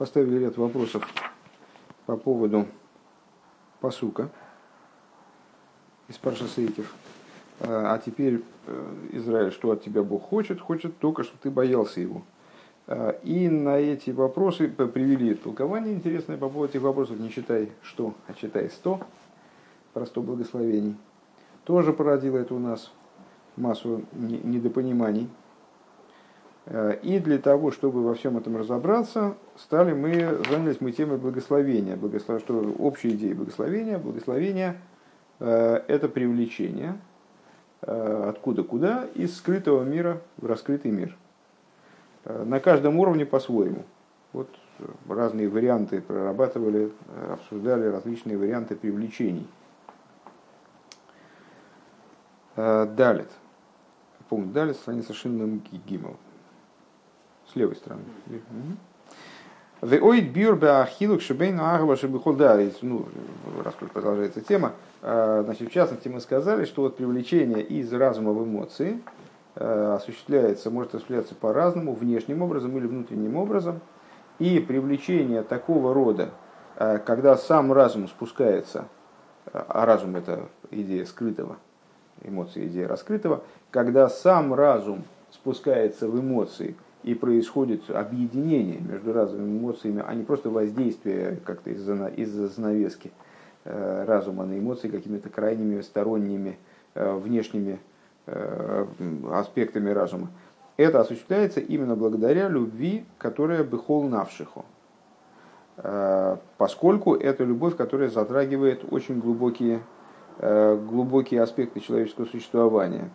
поставили ряд вопросов по поводу посука из Паршасейкев. А теперь, Израиль, что от тебя Бог хочет? Хочет только, чтобы ты боялся его. И на эти вопросы привели толкование интересное по поводу этих вопросов. Не читай что, а читай сто. Про сто благословений. Тоже породило это у нас массу недопониманий. Э, и для того, чтобы во всем этом разобраться, стали мы, занялись мы темой благословения. Благослов... Что общая идея благословения? Благословение э, – это привлечение э, откуда куда из скрытого мира в раскрытый мир. На каждом уровне по-своему. Вот разные варианты прорабатывали, обсуждали различные варианты привлечений. Далит. Пункт Далит, страница Шинмем Гимел с левой стороны. Веоид бюр беахилук шебейну агава шебихол да, ну, раз продолжается тема, а, значит, в частности мы сказали, что вот привлечение из разума в эмоции а, осуществляется, может осуществляться по-разному, внешним образом или внутренним образом, и привлечение такого рода, а, когда сам разум спускается, а разум это идея скрытого, эмоции идея раскрытого, когда сам разум спускается в эмоции – и происходит объединение между разными эмоциями, а не просто воздействие как-то из-за из занавески э, разума на эмоции какими-то крайними сторонними э, внешними э, аспектами разума. Это осуществляется именно благодаря любви, которая бехол навшиху. Поскольку это любовь, которая затрагивает очень глубокие, глубокие аспекты человеческого существования.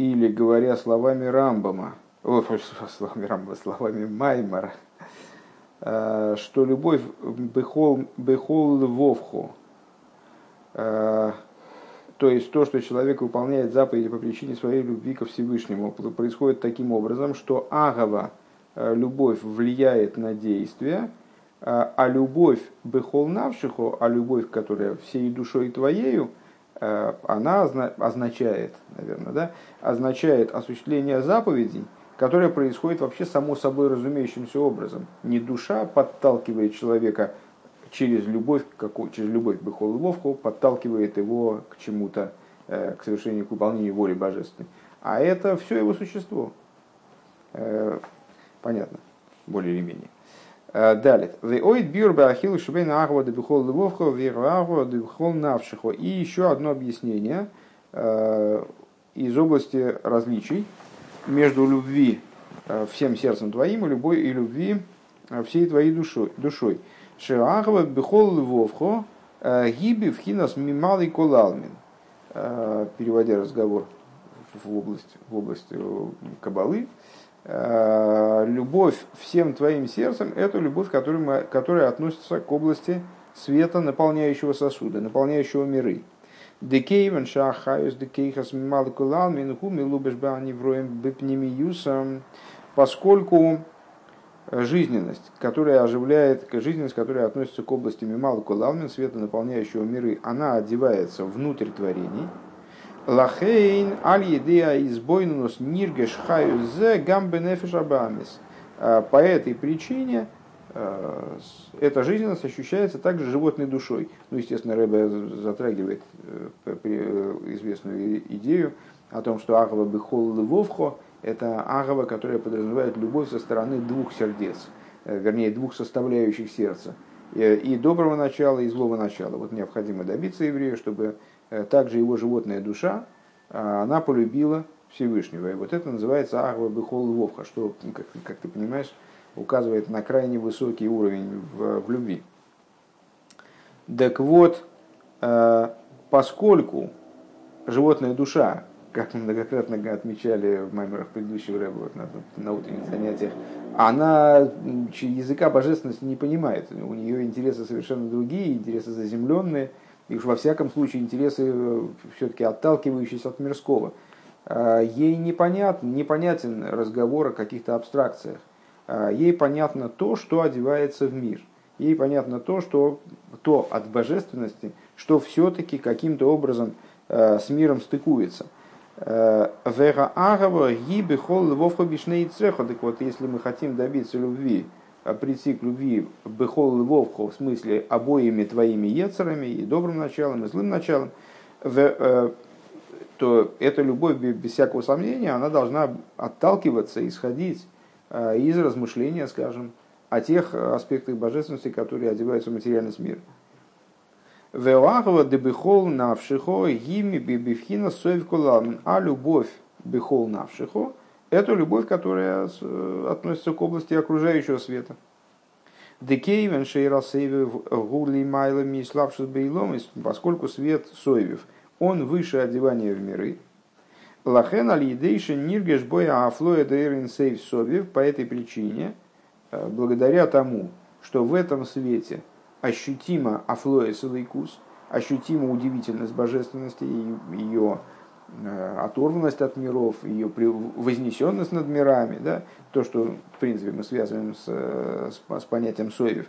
Или говоря словами Рамбама, о, словами Рамбама, словами Маймара, э, что любовь бехол, бехол вовху, э, то есть то, что человек выполняет заповеди по причине своей любви ко Всевышнему, происходит таким образом, что агава, э, любовь влияет на действие, а любовь бехол навшиху, а любовь, которая всей душой твоею, она означает, наверное, да, означает осуществление заповедей, которое происходит вообще само собой разумеющимся образом. Не душа подталкивает человека через любовь, какую, через любовь Бехол Ловку, подталкивает его к чему-то, э, к совершению, к выполнению воли божественной. А это все его существо. Э, понятно, более или менее. Э, далее. Веоид бюр бахил шубейн агва дебихол львовхо вирагва дебихол навшихо. И еще одно объяснение э, из области различий между любви э, всем сердцем твоим и любой и любви всей твоей душой. душой. Шеагва бихол львовхо гиби в хинас мималый колалмин. Переводя разговор в область, в область кабалы, любовь всем твоим сердцем – это любовь, которая, которая относится к области света, наполняющего сосуда, наполняющего миры. Декейвен шахаюс декейхас малкулал минху милубеш баанивроем бепнемиюсом, поскольку жизненность, которая оживляет, жизненность, которая относится к области мимал кулалмин, света, наполняющего миры, она одевается внутрь творений – Лахейн аль едея избойнус ниргеш хаю зе гамбе нефиш абамис. А, по этой причине а, эта жизненность ощущается также животной душой. Ну, естественно, Рэбе затрагивает э, э, известную идею о том, что Агава Бехол Львовхо – это Агава, которая подразумевает любовь со стороны двух сердец, э, вернее, двух составляющих сердца, и доброго начала, и злого начала. Вот необходимо добиться еврея, чтобы Э, также его животная душа, она полюбила Всевышнего. И вот это называется Ахва Бехол Вовха, что, ну, как, как ты понимаешь, указывает на крайне высокий уровень в, в любви. Так вот, э, поскольку животная душа, как мы многократно отмечали в маймерах предыдущего рэба вот, на, на утренних занятиях, она языка божественности не понимает. У нее интересы совершенно другие, интересы заземленные – и уж во всяком случае интересы э, все-таки отталкивающиеся от мирского. А, ей непонятно, непонятен разговор о каких-то абстракциях. А, ей понятно то, что одевается в мир. Ей понятно то, что то от божественности, что все-таки каким-то образом э, с миром стыкуется. Вера агава гибы хол львовха бишней цеха. Так вот, если мы хотим добиться любви, прийти к любви бехол львовху, в смысле обоими твоими ецерами, и добрым началом, и злым началом, то эта любовь, без всякого сомнения, она должна отталкиваться, исходить из размышления, скажем, о тех аспектах божественности, которые одеваются в материальность мира. Велахова дебихол навшихо гими бибивхина совкулам. А любовь бихол навшихо – это любовь, которая относится к области окружающего света. Декейвен шейрасейвев гули майлами славшис бейлом, поскольку свет соевев, он выше одевания в миры. Лахен алидейши ниргеш боя афлоя дейрин сейв совев, по этой причине, благодаря тому, что в этом свете – ощутимо афлоэс лейкус, ощутимо удивительность божественности, ее э, оторванность от миров, ее вознесенность над мирами, да, то, что, в принципе, мы связываем с, с, с понятием соевев.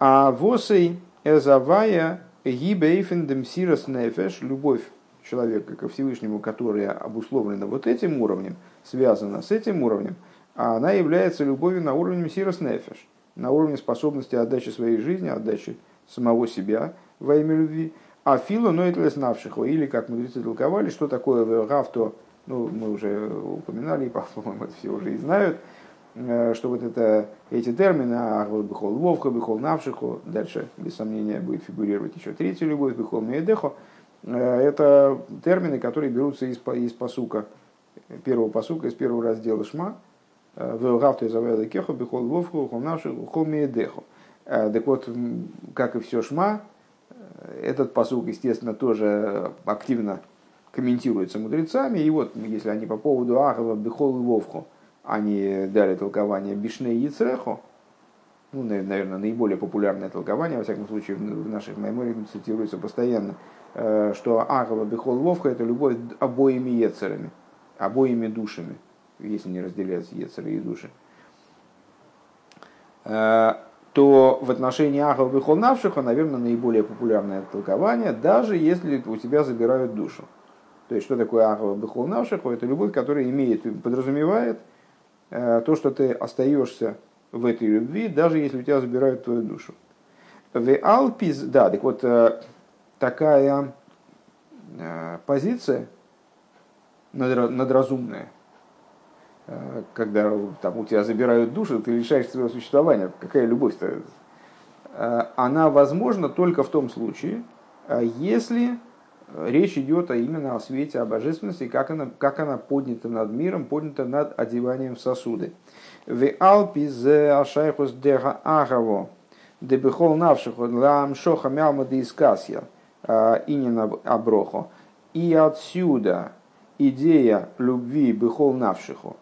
А восей эзавая гибейфендем сирос нефеш, любовь человека ко Всевышнему, которая обусловлена вот этим уровнем, связана с этим уровнем, она является любовью на уровне сирос нефеш на уровне способности отдачи своей жизни, отдачи самого себя во имя любви. А филу ноитлес навшихо, или, как мудрецы толковали, что такое гавто, ну, мы уже упоминали, по-моему, это все уже и знают, что вот это, эти термины, ахвал бихол вовха, бихол навшихо, дальше, без сомнения, будет фигурировать еще третья любовь, бихол меедехо, э, это термины, которые берутся из, из посука, первого посука, из первого раздела Шма, Велгавту из Аведа Кеху, Бехол Вовху, Хомнашу, Холмиедеху. Так вот, как и все Шма, этот посук, естественно, тоже активно комментируется мудрецами. И вот, если они по поводу Ахава, Бехол и Вовху, они дали толкование Бишне и Яцреху, ну, наверное, наиболее популярное толкование, во всяком случае, в наших мемориях цитируется постоянно, что Ахава, Бехол, Вовха – это любовь обоими Ецерами, обоими душами – если не разделяются Ецеры и души, э, то в отношении Ахов и Холнавшиха, наверное, наиболее популярное толкование, даже если у тебя забирают душу. То есть, что такое Ахова и Холнавшиха? Это любовь, которая имеет, подразумевает э, то, что ты остаешься в этой любви, даже если у тебя забирают твою душу. В Алпиз, да, так вот, э, такая позиция надразумная, Э, когда там, у тебя забирают душу, ты лишаешься своего существования. Какая любовь-то? Э, она возможна только в том случае, э, если речь идет именно о свете, о божественности, как она, как она поднята над миром, поднята над одеванием в сосуды. В Алпи зе ашайхус дега агаво, дебихол навшиху лам шоха мялма искасья, и не на аброхо. И отсюда идея любви бихол навшиху,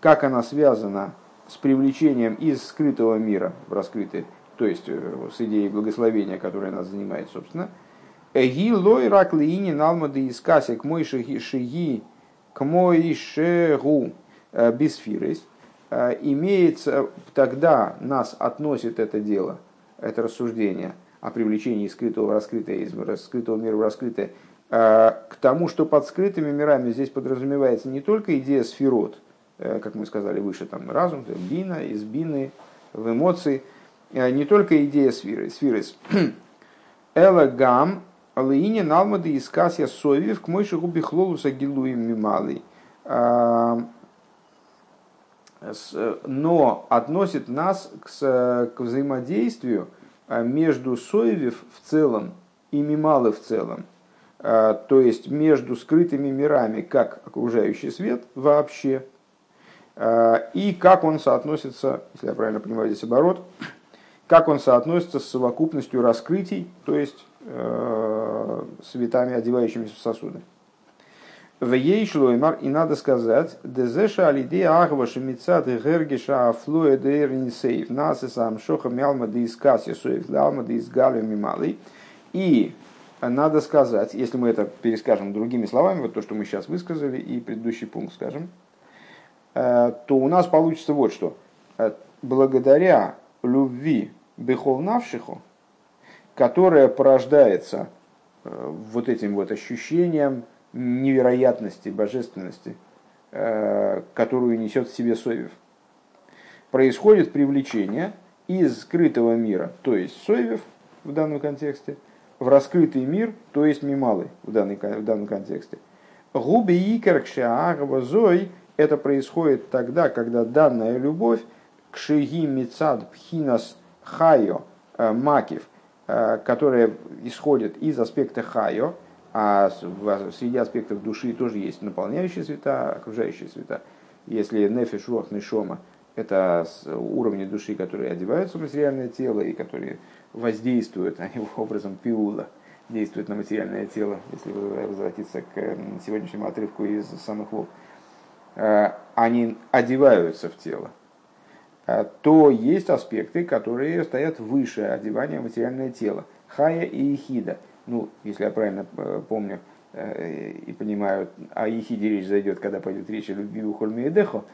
как она связана с привлечением из скрытого мира в раскрытый, то есть э, с идеей благословения, которая нас занимает, собственно. Эги лой рак лиини налмады искаси к мой шиги к мой шегу э, бисфирис. Э, имеется, тогда нас относит это дело, это рассуждение о привлечении из скрытого в раскрытое, из скрытого мира в раскрытое, к тому, что под скрытыми мирами здесь подразумевается не только идея сферот – Э, как мы сказали выше, там разум, бина, из бины, в эмоции, э, не только идея сферы, сферис. Эла гам, алыине налмады искасия совев к мойши губи хлолуса гилуем мималый. А, но относит нас к, к взаимодействию а, между соевев в целом и мималы в целом. А, то есть между скрытыми мирами, как окружающий свет вообще – и как он соотносится, если я правильно понимаю здесь оборот, как он соотносится с совокупностью раскрытий, то есть светами, одевающимися в сосуды. В ей шлоймар, и надо сказать, дезеша алидея агва шемицат и гергиша афлуэ дейрнисейв, нас и сам шоха мялма да искаси суев лалма да изгалю мималый. И надо сказать, если мы это перескажем другими словами, вот то, что мы сейчас высказали, и предыдущий пункт скажем, Э, то у нас получится вот что. Э, благодаря любви Бехол Навшиху, которая порождается э, вот этим вот ощущением невероятности, божественности, э, которую несет в себе Совев. Происходит привлечение из скрытого мира, то есть Совев в данном контексте, в раскрытый мир, то есть Мималы в, данной, в данном контексте. Губи икер зой это происходит тогда, когда данная любовь к шиги мицад пхинас хайо э, макив, которая исходит из аспекта хайо, а среди аспектов души тоже есть наполняющие света, окружающие света. Если нефиш, рух, нишома – это уровни души, которые одеваются в материальное тело и которые воздействуют, они образом пиула, действуют на материальное тело, если возвратиться к сегодняшнему отрывку из самых вов, э, они одеваются в тело, э, то есть аспекты, которые стоят выше одевания материальное тело. Хая и Ихида – ну, если я правильно э, помню э, и понимаю, о Ехиде речь зайдет, когда пойдет речь о любви у Хольмиедехо,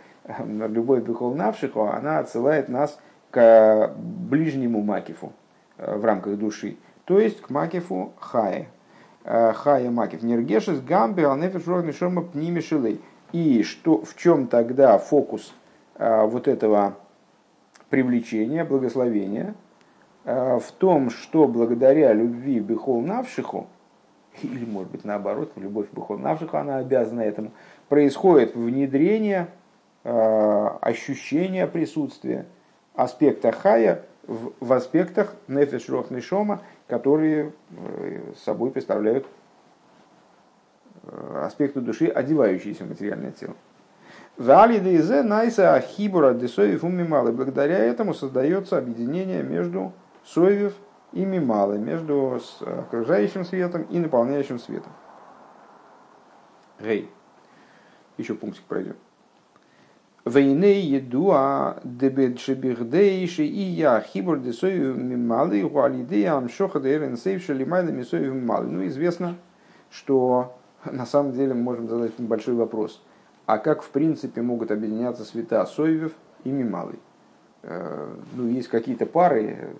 любовь Бехол Навшихо, она отсылает нас к ближнему Макифу э, в рамках души, то есть к Макифу Хае. Хая Макиф. Нергешес гамбе алнефеш шома пними шилей. И что, в чем тогда фокус вот этого привлечения, благословения – Э, в том, что благодаря любви Бехол Навшиху, или может быть наоборот, любовь Бехол Навшиху, она обязана этому, происходит внедрение э, ощущения присутствия аспекта хая в, в аспектах нефеш рох которые э, собой представляют аспекты души, одевающиеся в материальное тело. Найса Ахибура Десоев Умималы. Благодаря этому создается объединение между Соевев и Мималы между окружающим светом и наполняющим светом. Гей. Еще пунктик пройдем. Войны едуа дебедшебихдейши и я хибур десою мималы гуалидея амшоха дейрен сейвши лимайда мисою мималы. Ну, известно, что на самом деле мы можем задать большой вопрос. А как в принципе могут объединяться света Соевев и Мималый? Э, ну, есть какие-то пары,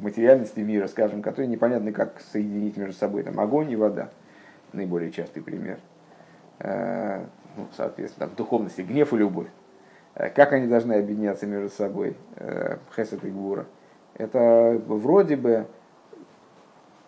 материальности мира, скажем, которые непонятно как соединить между собой. Там огонь и вода, наиболее частый пример. Э, ну, соответственно, в духовности гнев и любовь. Э, как они должны объединяться между собой, э, Хесед и Гвура? Это вроде бы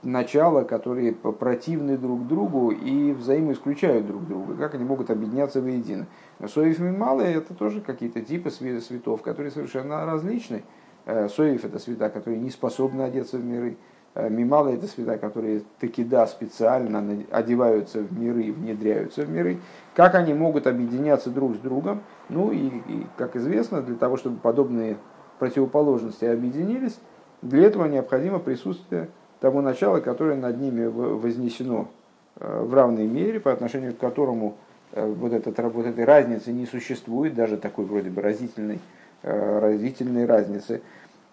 начала, которые противны друг другу и взаимоисключают друг друга. Как они могут объединяться воедино? Соев Малые это тоже какие-то типы светов, которые совершенно различны. Э, Соев это света, которые не способны одеться в миры. Э, Мималы это света, которые таки да специально одеваются в миры внедряются в миры. Как они могут объединяться друг с другом? Ну и, и как известно, для того, чтобы подобные противоположности объединились, для этого необходимо присутствие того начала, которое над ними вознесено э, в равной мере, по отношению к которому вот, этот, вот этой разницы не существует, даже такой вроде бы разительной Э, разительные разницы.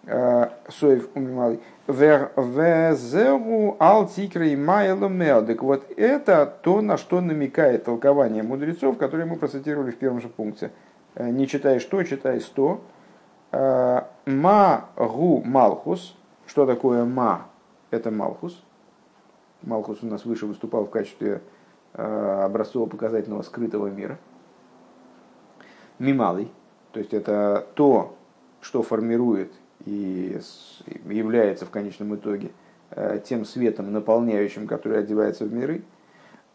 Э, Соев умималый. Везеру алтикрей майло Так вот это то, на что намекает толкование мудрецов, которые мы процитировали в первом же пункте. Э, не читай что, читай сто. Ма гу малхус. Что такое ма? Это малхус. Малхус у нас выше выступал в качестве образцово-показательного скрытого мира. Мималый. То есть это то, что формирует и является в конечном итоге э, тем светом, наполняющим, который одевается в миры.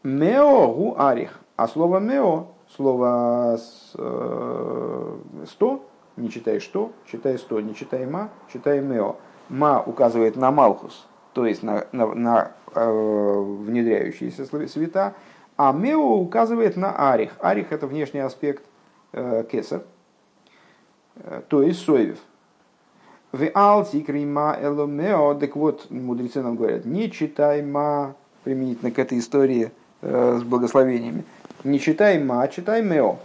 Мео гу арих. А слово мео, слово э, сто, не читай что, читай сто, не читай ма, читай мео. Ма указывает на малхус, то есть на, на, на э, внедряющиеся света, а мео указывает на арих. Арих это внешний аспект э, кесар, Э, то есть Соевев. В алтикрима эломео, так вот, мудрецы нам говорят, не читай ма, применительно к этой истории э, с благословениями, не читай ма, читай мео.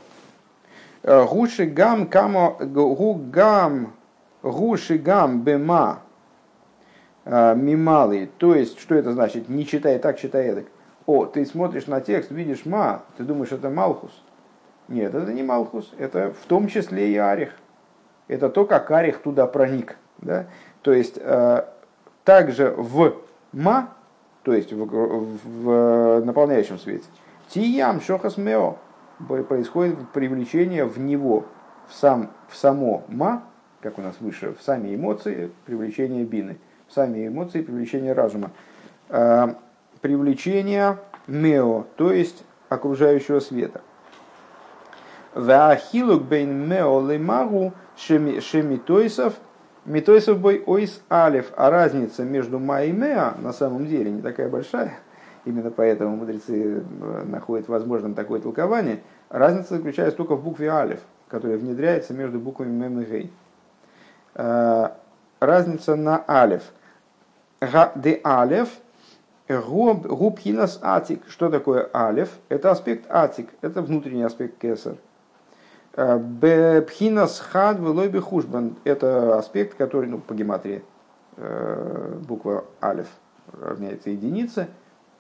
Гуши гам камо, гу гам, гуши гам бема, э, мималы. То есть, что это значит? Не читай так, читай так. О, ты смотришь на текст, видишь ма, ты думаешь, это Малхус. Нет, это не Малхус, это в том числе и Арих это то, как Арих туда проник. Да? То есть, э, также в Ма то есть в, в, в наполняющем свете. Тиям шохас мео происходит привлечение в него, в, сам, в само ма, как у нас выше, в сами эмоции привлечение бины, сами эмоции привлечение разума. Э, привлечение мео, то есть окружающего света. Ваахилук бейн мео лемагу шемитойсов Митойсов бой ойс алев, а разница между ма и меа на самом деле не такая большая, именно поэтому мудрецы э, находят возможным такое толкование. Разница заключается только в букве алев, которая внедряется между буквами мем и гей. Э, разница на алев. Де алев губхинас атик. Что такое алев? Это аспект атик, это внутренний аспект кесар. Бепхинас хад велой бехушбан. Это аспект, который ну, по гематрии э, буква алиф равняется единице.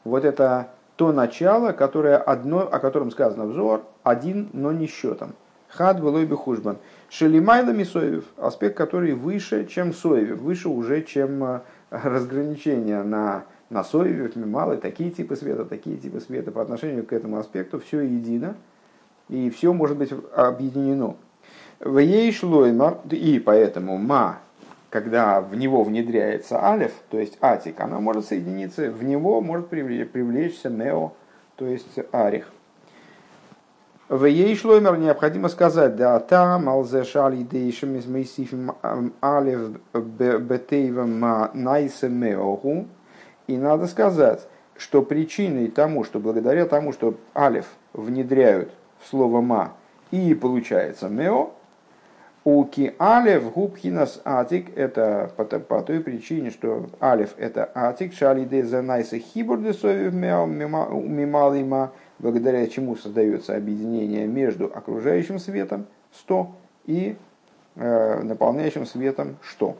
Вот это то начало, которое одно, о котором сказано взор, один, но не счетом. Хад велой бехушбан. Шелимайла мисоевев, аспект, который выше, чем соевев, выше уже, чем разграничение на, на соевев, мималы, такие типы света, такие типы света. По отношению к этому аспекту все едино и все может быть объединено. В ей и поэтому ма, когда в него внедряется алиф, то есть атик, она может соединиться, в него может привлечься нео, то есть арих. В ей шлоймер необходимо сказать, да, та малзе шали дейшем из мейсифим алиф бетейвам найсе меоху. И надо сказать, что причиной тому, что благодаря тому, что алиф внедряют слово ма, и получается мео, у ки алев губхинас атик, это по, по той причине, что алев это атик, шалиде занайса хибур десовив мео мималима, благодаря чему создается объединение между окружающим светом 100 и э, наполняющим светом что.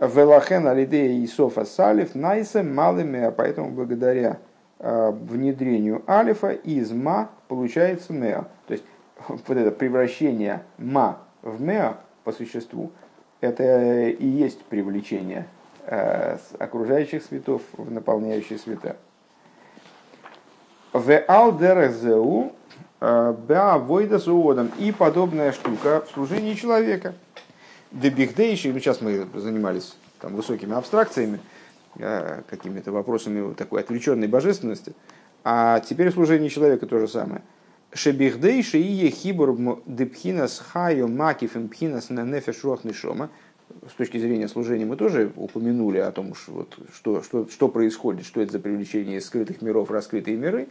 Велахен алидея Исофа Салиф найса малыми, поэтому благодаря Э, внедрению алифа из ма получается меа. То есть вот это превращение ма в меа по существу, это и есть привлечение э, окружающих светов в наполняющие света. В алдерезеу э, беавойда суодом и подобная штука в служении человека. Дебихдейший, ну сейчас мы занимались там высокими абстракциями, Э, какими-то вопросами такой отвлеченной божественности. А теперь служение человека то же самое. Шебихдей шиие хибур депхинас хайо макифем пхинас на нефеш. С точки зрения служения мы тоже упомянули о том, что, вот, что, что, что происходит, что это за привлечение из скрытых миров раскрытые миры.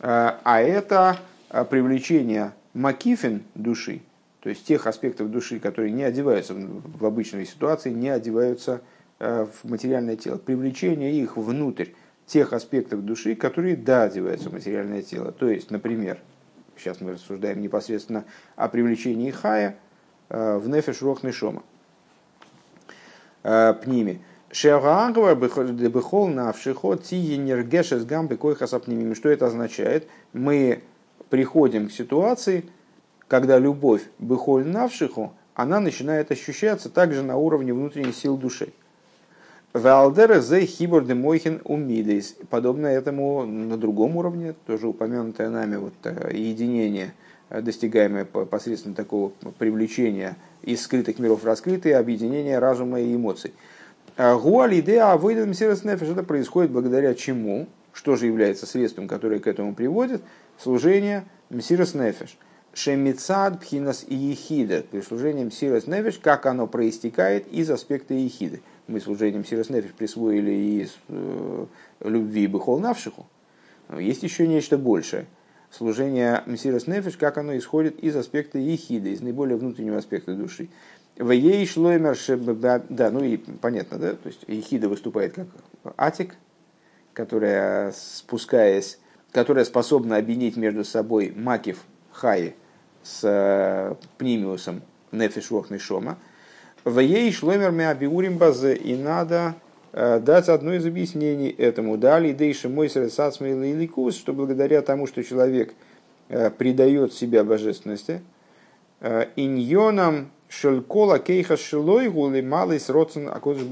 А, а это а, привлечение макифин души, то есть тех аспектов души, которые не одеваются в обычной ситуации, не одеваются Э, в материальное тело, привлечение их внутрь тех аспектов души, которые да, одеваются в материальное тело. То есть, например, сейчас мы рассуждаем непосредственно о привлечении хая в нефеш рох нишома. Э, пними. Шеагава бехол навшихо ти энергешес гамбы койхасапнимими. Что это означает? Мы приходим к ситуации, когда любовь бехоль навшиху, она начинает ощущаться также на уровне внутренних сил души. Валдера зе хибор де мойхин умидейс. Подобно этому на другом уровне, тоже упомянутое нами вот э, единение, достигаемое посредством такого привлечения из скрытых миров в раскрытые, объединение разума и эмоций. А Гуалидеа выйдет это происходит благодаря чему? Что же является средством, которое к этому приводит? Служение Мсирос Нефеш. Шемицад Пхинас и Ехида. Служение Мсирос Нефеш, как оно проистекает из аспекта Ехиды мы служением Сирос Нефиш присвоили из э, любви Бехол Навшиху, есть еще нечто большее. Служение Мсирос Нефиш, как оно исходит из аспекта Ехида, из наиболее внутреннего аспекта души. В ей шлоймер да, ну и понятно, да, то есть Ехида выступает как Атик, которая, спускаясь, которая способна объединить между собой Макив Хаи с э, Пнимиусом Нефиш Вохный Шома, в ей шломер меабиурим базе. И надо дать одно из объяснений этому. Дали дейши мой ликус, что благодаря тому, что человек э, предает себя божественности, э, иньоном шелькола кейха шелой гули малый сроцен акодж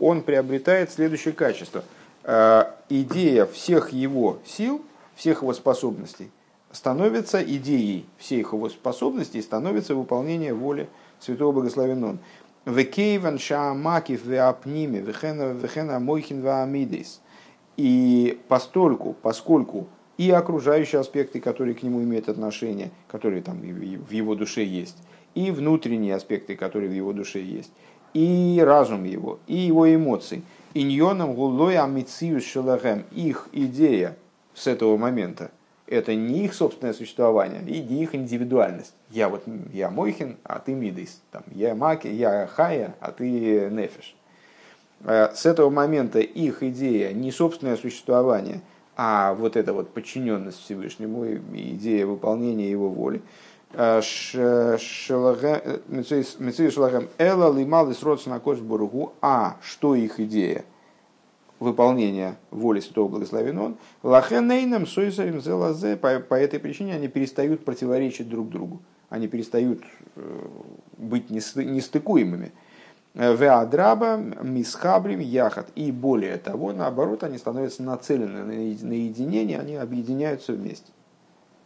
он приобретает следующее качество. э, идея всех его сил, всех его способностей становится идеей всех его способностей, становится выполнение воли Святого Благословен он. Векейван шаамакив веапними вехена мойхин ваамидис. И постольку, поскольку и окружающие аспекты, которые к нему имеют отношение, которые там в его душе есть, и внутренние аспекты, которые в его душе есть, и разум его, и его эмоции. Иньоном гулой амициус шелахем. Их идея с этого момента – это не их собственное существование, и не их индивидуальность. Я вот я Мойхин, а ты Мидейс. Там, я Маки, я Хая, а ты Нефиш. Э, с этого момента их идея не собственное существование, а вот эта вот подчиненность Всевышнему, идея выполнения его воли – Шалагем Эла Лимал на Кош Бургу, а что их идея? Выполнения воли Святого Благословен Он, Лахенейном Сойсарим Зелазе, по этой причине они перестают противоречить друг другу, они перестают э, быть нестыкуемыми. Веадраба, Мисхабрим, Яхат. И более того, наоборот, они становятся нацелены на единение, они объединяются вместе.